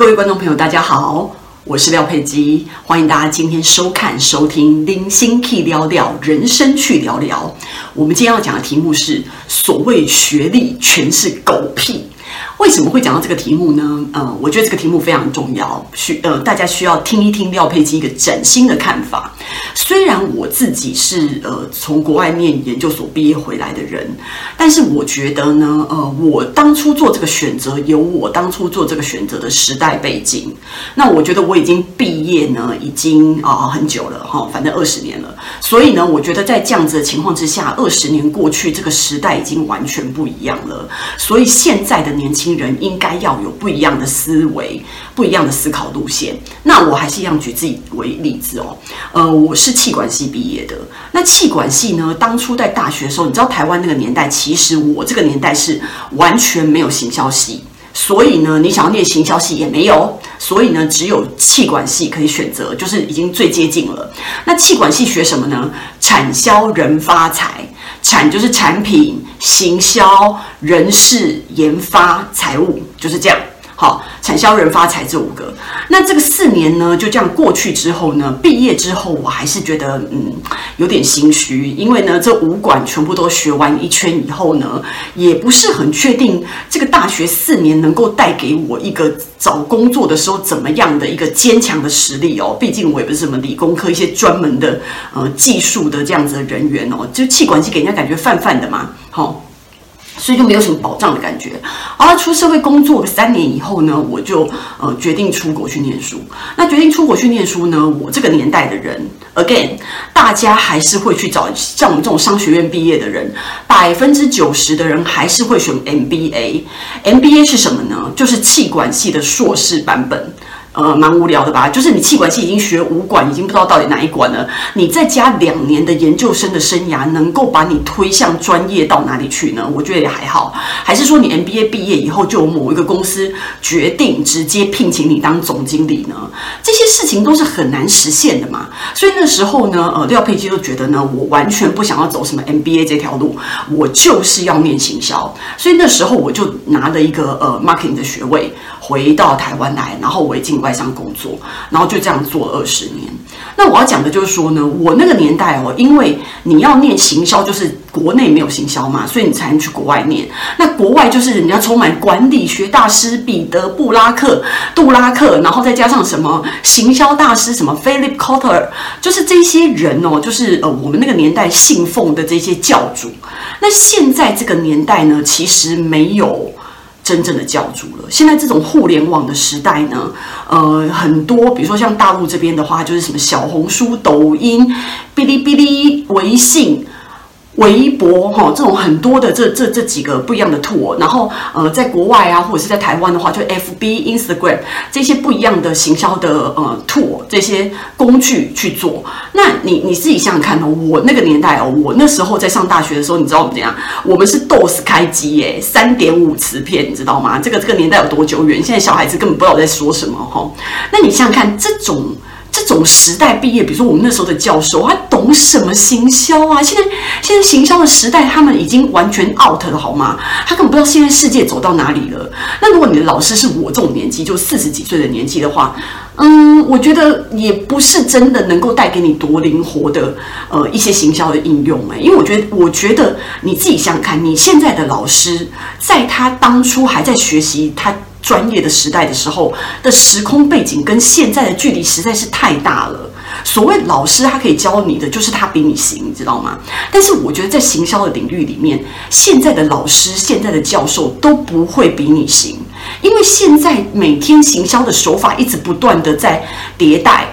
各位观众朋友，大家好，我是廖佩基，欢迎大家今天收看、收听《零星 K 聊聊人生去聊聊》。我们今天要讲的题目是：所谓学历全是狗屁。为什么会讲到这个题目呢？呃，我觉得这个题目非常重要，需呃大家需要听一听廖佩基一个崭新的看法。虽然我自己是呃从国外念研究所毕业回来的人，但是我觉得呢，呃，我当初做这个选择有我当初做这个选择的时代背景。那我觉得我已经毕业呢，已经啊、很久了哈，反正二十年了。所以呢，我觉得在这样子的情况之下，二十年过去，这个时代已经完全不一样了。所以现在的年轻人应该要有不一样的思维，不一样的思考路线。那我还是一样举自己为例子哦。呃，我是气管系毕业的。那气管系呢，当初在大学的时候，你知道台湾那个年代，其实我这个年代是完全没有行销系，所以呢，你想要念行销系也没有，所以呢，只有气管系可以选择，就是已经最接近了。那气管系学什么呢？产销人发财。产就是产品、行销、人事、研发、财务，就是这样。好，产销人发财这五个。那这个四年呢，就这样过去之后呢，毕业之后，我还是觉得嗯有点心虚，因为呢，这五管全部都学完一圈以后呢，也不是很确定这个大学四年能够带给我一个找工作的时候怎么样的一个坚强的实力哦。毕竟我也不是什么理工科一些专门的呃技术的这样子的人员哦，就气管系给人家感觉泛泛的嘛，好。所以就没有什么保障的感觉。好了，出社会工作三年以后呢，我就呃决定出国去念书。那决定出国去念书呢，我这个年代的人，again，大家还是会去找像我们这种商学院毕业的人，百分之九十的人还是会选 MBA。MBA 是什么呢？就是气管系的硕士版本。呃，蛮无聊的吧？就是你气管系已经学五管，已经不知道到底哪一管了。你再加两年的研究生的生涯，能够把你推向专业到哪里去呢？我觉得也还好。还是说你 MBA 毕业以后，就有某一个公司决定直接聘请你当总经理呢？这些事情都是很难实现的嘛。所以那时候呢，呃，廖佩基就觉得呢，我完全不想要走什么 MBA 这条路，我就是要念行销。所以那时候我就拿了一个呃 marketing 的学位。回到台湾来，然后我也进外商工作，然后就这样做二十年。那我要讲的就是说呢，我那个年代哦，因为你要念行销，就是国内没有行销嘛，所以你才能去国外念。那国外就是人家充满管理学大师彼得布拉克、杜拉克，然后再加上什么行销大师什么 Philip Kotler，就是这些人哦，就是呃我们那个年代信奉的这些教主。那现在这个年代呢，其实没有。真正的教主了。现在这种互联网的时代呢，呃，很多，比如说像大陆这边的话，就是什么小红书、抖音、哔哩哔哩、微信。微博哈，这种很多的这这这几个不一样的 tool，然后呃，在国外啊，或者是在台湾的话，就 FB、Instagram 这些不一样的行销的呃 tool 这些工具去做。那你你自己想想看哦，我那个年代哦，我那时候在上大学的时候，你知道我们怎样？我们是 DOS 开机耶，三点五磁片，你知道吗？这个这个年代有多久远？现在小孩子根本不知道我在说什么哈。那你想想看，这种。这种时代毕业，比如说我们那时候的教授，他懂什么行销啊？现在现在行销的时代，他们已经完全 out 了，好吗？他根本不知道现在世界走到哪里了。那如果你的老师是我这种年纪，就四十几岁的年纪的话，嗯，我觉得也不是真的能够带给你多灵活的呃一些行销的应用哎，因为我觉得，我觉得你自己想想看，你现在的老师，在他当初还在学习他。专业的时代的时候的时空背景跟现在的距离实在是太大了。所谓老师，他可以教你的就是他比你行，你知道吗？但是我觉得在行销的领域里面，现在的老师、现在的教授都不会比你行，因为现在每天行销的手法一直不断的在迭代。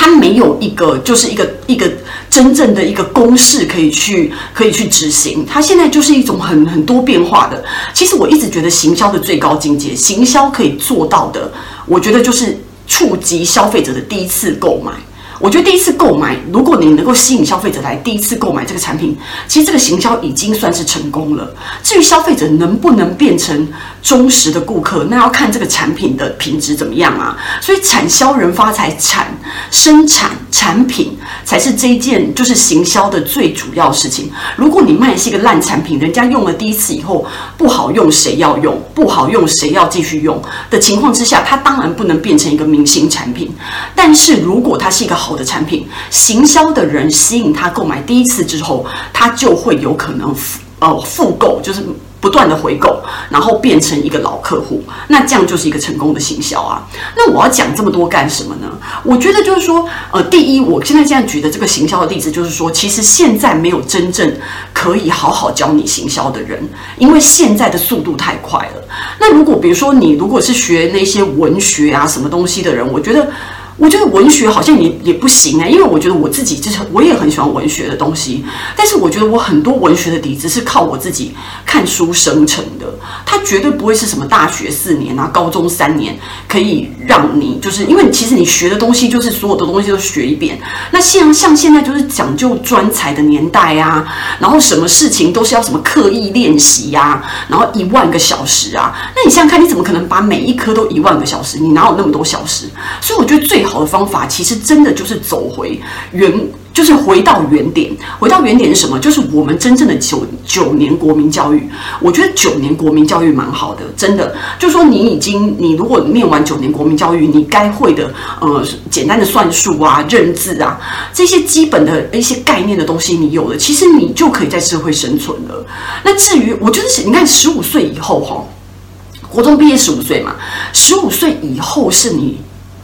它没有一个，就是一个一个真正的一个公式可以去可以去执行。它现在就是一种很很多变化的。其实我一直觉得行销的最高境界，行销可以做到的，我觉得就是触及消费者的第一次购买。我觉得第一次购买，如果你能够吸引消费者来第一次购买这个产品，其实这个行销已经算是成功了。至于消费者能不能变成忠实的顾客，那要看这个产品的品质怎么样啊。所以产销人发财产生产产品才是这一件就是行销的最主要事情。如果你卖的是一个烂产品，人家用了第一次以后不好用，谁要用？不好用，谁要继续用的情况之下，它当然不能变成一个明星产品。但是如果它是一个好的产品，行销的人吸引他购买第一次之后，他就会有可能复呃复购，就是。不断的回购，然后变成一个老客户，那这样就是一个成功的行销啊。那我要讲这么多干什么呢？我觉得就是说，呃，第一，我现在现在举的这个行销的例子，就是说，其实现在没有真正可以好好教你行销的人，因为现在的速度太快了。那如果比如说你如果是学那些文学啊什么东西的人，我觉得。我觉得文学好像也也不行哎，因为我觉得我自己就是我也很喜欢文学的东西，但是我觉得我很多文学的底子是靠我自己看书生成的，它绝对不会是什么大学四年啊、高中三年可以让你就是因为其实你学的东西就是所有的东西都学一遍。那像像现在就是讲究专才的年代啊，然后什么事情都是要什么刻意练习呀，然后一万个小时啊，那你想想看，你怎么可能把每一科都一万个小时？你哪有那么多小时？所以我觉得最好。好的方法其实真的就是走回原，就是回到原点。回到原点是什么？就是我们真正的九九年国民教育。我觉得九年国民教育蛮好的，真的。就说，你已经，你如果念完九年国民教育，你该会的，呃，简单的算术啊、认字啊这些基本的一些概念的东西，你有了，其实你就可以在社会生存了。那至于，我觉得是，你看十五岁以后哈，国中毕业十五岁嘛，十五岁以后是你。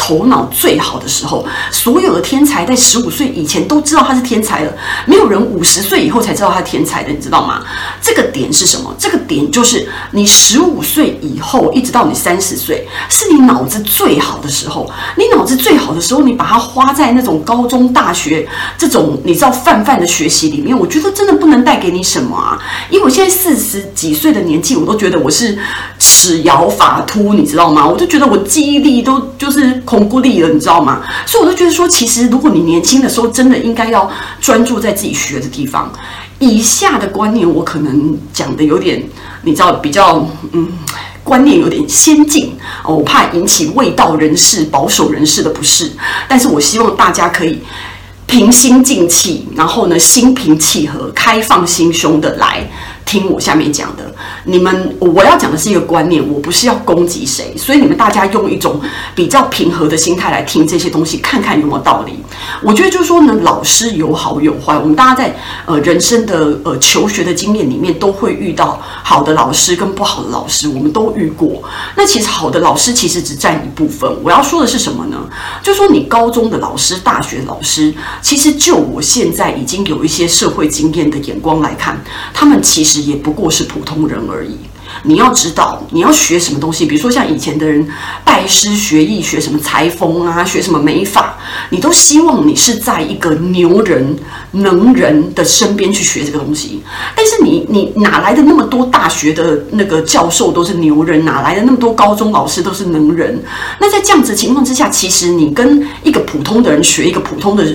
头脑最好的时候，所有的天才在十五岁以前都知道他是天才了，没有人五十岁以后才知道他天才的，你知道吗？这个点是什么？这个点就是你十五岁以后一直到你三十岁，是你脑子最好的时候。你脑子最好的时候，你把它花在那种高中、大学这种你知道泛泛的学习里面，我觉得真的不能带给你什么啊。因为我现在四十几岁的年纪，我都觉得我是齿摇发秃，你知道吗？我就觉得我记忆力都就是。孤立了，你知道吗？所以我就觉得说，其实如果你年轻的时候真的应该要专注在自己学的地方。以下的观念我可能讲的有点，你知道比较嗯，观念有点先进，我怕引起卫道人士、保守人士的不适。但是我希望大家可以平心静气，然后呢，心平气和、开放心胸的来。听我下面讲的，你们我要讲的是一个观念，我不是要攻击谁，所以你们大家用一种比较平和的心态来听这些东西，看看有没有道理。我觉得就是说呢，老师有好有坏，我们大家在呃人生的呃求学的经验里面都会遇到好的老师跟不好的老师，我们都遇过。那其实好的老师其实只占一部分。我要说的是什么呢？就说你高中的老师、大学老师，其实就我现在已经有一些社会经验的眼光来看，他们其实。也不过是普通人而已。你要知道，你要学什么东西，比如说像以前的人拜师学艺，学什么裁缝啊，学什么美发，你都希望你是在一个牛人、能人的身边去学这个东西。但是你你哪来的那么多大学的那个教授都是牛人，哪来的那么多高中老师都是能人？那在这样子情况之下，其实你跟一个普通的人学一个普通的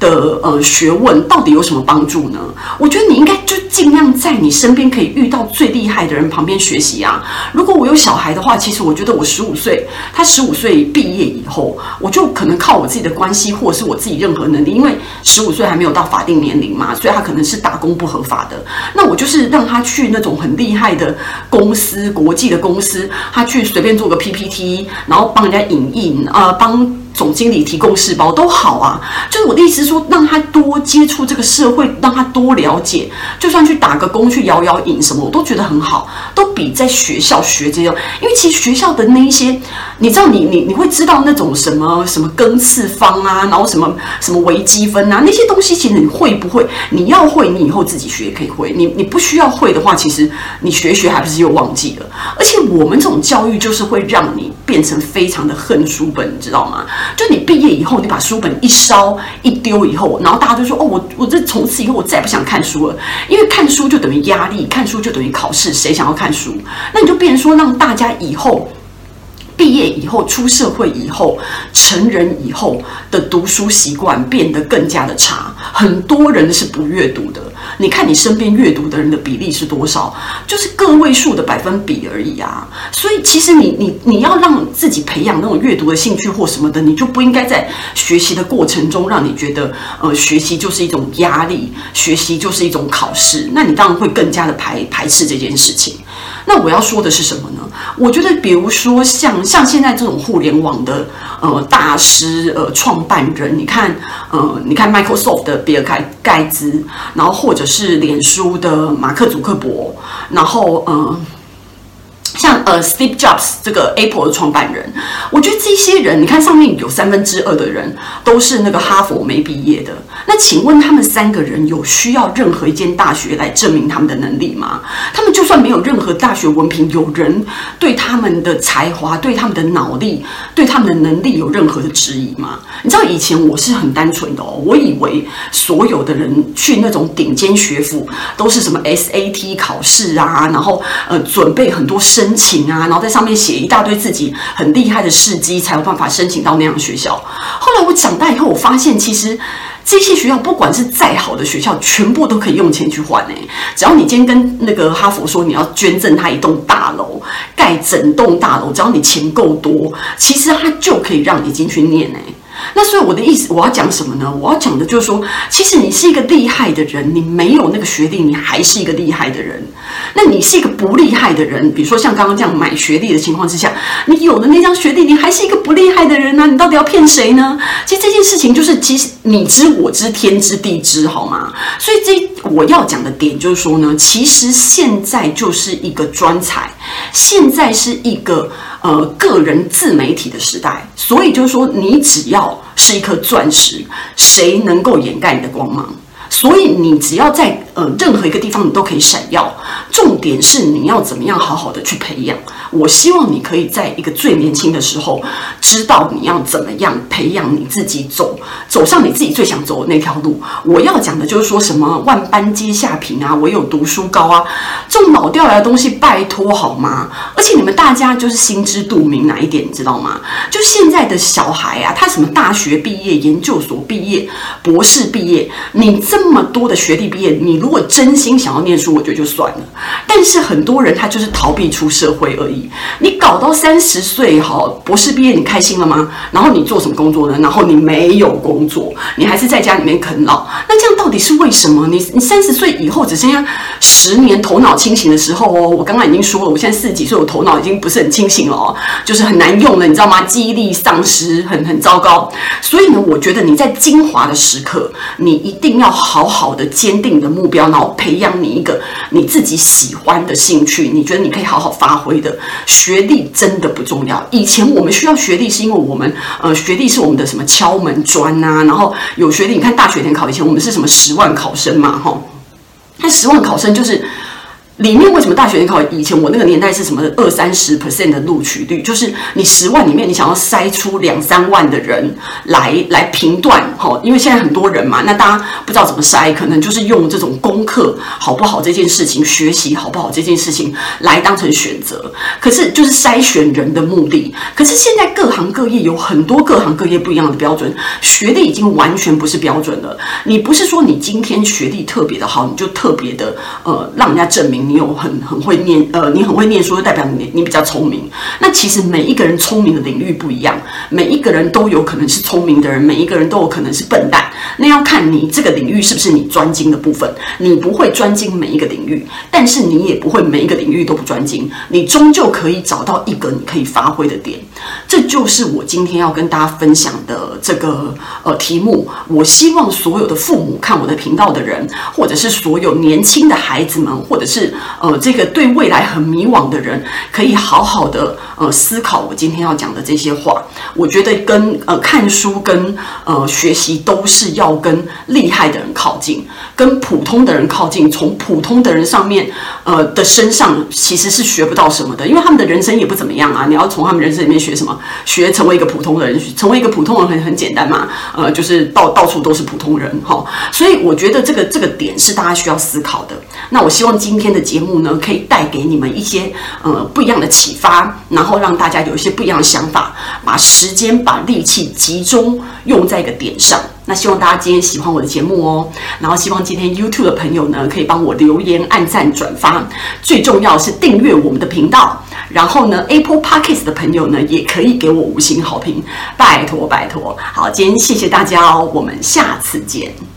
的呃学问，到底有什么帮助呢？我觉得你应该就尽量在你身边可以遇到最厉害的人旁边学习啊。如果我有小孩的话，其实我觉得我十五岁，他十五岁毕业以后，我就可能靠我自己的关系，或者是我自己任何能力，因为十五岁还没有到法定年龄嘛，所以他可能是打工不合法的。那我就是让他去那种很厉害的公司，国际的公司，他去随便做个 PPT，然后帮人家影印，呃，帮。总经理提供试包都好啊，就是我的意思说，让他多接触这个社会，让他多了解，就算去打个工、去摇摇饮什么，我都觉得很好，都比在学校学这样。因为其实学校的那一些，你知道你，你你你会知道那种什么什么根次方啊，然后什么什么微积分啊，那些东西其实你会不会？你要会，你以后自己学也可以会。你你不需要会的话，其实你学学还不是又忘记了。而且我们这种教育就是会让你变成非常的恨书本，你知道吗？就你毕业以后，你把书本一烧一丢以后，然后大家就说：“哦，我我这从此以后我再也不想看书了，因为看书就等于压力，看书就等于考试，谁想要看书？那你就变说，让大家以后毕业以后、出社会以后、成人以后的读书习惯变得更加的差，很多人是不阅读的。”你看你身边阅读的人的比例是多少？就是个位数的百分比而已啊。所以其实你你你要让自己培养那种阅读的兴趣或什么的，你就不应该在学习的过程中让你觉得呃学习就是一种压力，学习就是一种考试。那你当然会更加的排排斥这件事情。那我要说的是什么呢？我觉得，比如说像像现在这种互联网的呃大师呃创办人，你看呃你看 Microsoft 的比尔盖盖茨，然后或者是脸书的马克祖克伯，然后呃。像呃，Steve Jobs 这个 Apple 的创办人，我觉得这些人，你看上面有三分之二的人都是那个哈佛没毕业的。那请问他们三个人有需要任何一间大学来证明他们的能力吗？他们就算没有任何大学文凭，有人对他们的才华、对他们的脑力、对他们的能力有任何的质疑吗？你知道以前我是很单纯的哦，我以为所有的人去那种顶尖学府都是什么 SAT 考试啊，然后呃准备很多申请啊，然后在上面写一大堆自己很厉害的事迹，才有办法申请到那样的学校。后来我长大以后，我发现其实这些学校不管是再好的学校，全部都可以用钱去换诶。只要你今天跟那个哈佛说你要捐赠他一栋大楼，盖整栋大楼，只要你钱够多，其实他就可以让你进去念诶。那所以我的意思，我要讲什么呢？我要讲的就是说，其实你是一个厉害的人，你没有那个学历，你还是一个厉害的人。那你是一个不厉害的人，比如说像刚刚这样买学历的情况之下，你有了那张学历，你还是一个不厉害的人呢、你到底要骗谁呢？其实这件事情就是，其实你知我知，天知地知，好吗？所以这我要讲的点就是说呢，其实现在就是一个专才，现在是一个。呃，个人自媒体的时代，所以就是说，你只要是一颗钻石，谁能够掩盖你的光芒？所以你只要在呃任何一个地方，你都可以闪耀。重点是你要怎么样好好的去培养。我希望你可以在一个最年轻的时候，知道你要怎么样培养你自己走，走上你自己最想走的那条路。我要讲的就是说什么万般皆下品啊，唯有读书高啊，这种老掉牙的东西，拜托好吗？而且你们大家就是心知肚明哪一点，你知道吗？就现在的小孩啊，他什么大学毕业、研究所毕业、博士毕业，你这么多的学历毕业，你如果真心想要念书，我觉得就算了。但是很多人他就是逃避出社会而已。你搞到三十岁哈，博士毕业，你开心了吗？然后你做什么工作呢？然后你没有工作，你还是在家里面啃老。那这样到底是为什么？你你三十岁以后只剩下十年头脑清醒的时候哦。我刚刚已经说了，我现在四十几岁，我头脑已经不是很清醒了哦，就是很难用了，你知道吗？记忆力丧失，很很糟糕。所以呢，我觉得你在精华的时刻，你一定要好好的坚定你的目标，然后培养你一个你自己喜欢的兴趣，你觉得你可以好好发挥的。学历真的不重要。以前我们需要学历，是因为我们呃，学历是我们的什么敲门砖呐、然后有学历，你看大学联考以前我们是什么十万考生嘛，哈。那十万考生就是。里面为什么大学联考以前我那个年代是什么二三十 percent 的录取率？就是你十万里面你想要筛出两三万的人来来评断哈，因为现在很多人嘛，那大家不知道怎么筛，可能就是用这种功课好不好这件事情，学习好不好这件事情来当成选择。可是就是筛选人的目的。可是现在各行各业有很多各行各业不一样的标准，学历已经完全不是标准了。你不是说你今天学历特别的好，你就特别的呃让人家证明。你有很很会念，呃，你很会念书，就代表你你比较聪明。那其实每一个人聪明的领域不一样，每一个人都有可能是聪明的人，每一个人都有可能是笨蛋。那要看你这个领域是不是你专精的部分。你不会专精每一个领域，但是你也不会每一个领域都不专精。你终究可以找到一个你可以发挥的点。这就是我今天要跟大家分享的这个呃题目。我希望所有的父母看我的频道的人，或者是所有年轻的孩子们，或者是呃，这个对未来很迷惘的人，可以好好的呃思考我今天要讲的这些话。我觉得跟呃看书跟呃学习都是要跟厉害的人靠近，跟普通的人靠近。从普通的人上面呃的身上其实是学不到什么的，因为他们的人生也不怎么样啊。你要从他们人生里面学什么？学成为一个普通的人，成为一个普通人很很简单嘛。呃，就是到到处都是普通人哈。所以我觉得这个这个点是大家需要思考的。那我希望今天的。节目呢，可以带给你们一些呃不一样的启发，然后让大家有一些不一样的想法，把时间、把力气集中用在一个点上。那希望大家今天喜欢我的节目哦，然后希望今天 YouTube 的朋友呢，可以帮我留言、按赞、转发，最重要是订阅我们的频道。然后呢，Apple Podcast 的朋友呢，也可以给我五星好评，拜托拜托。好，今天谢谢大家哦，我们下次见。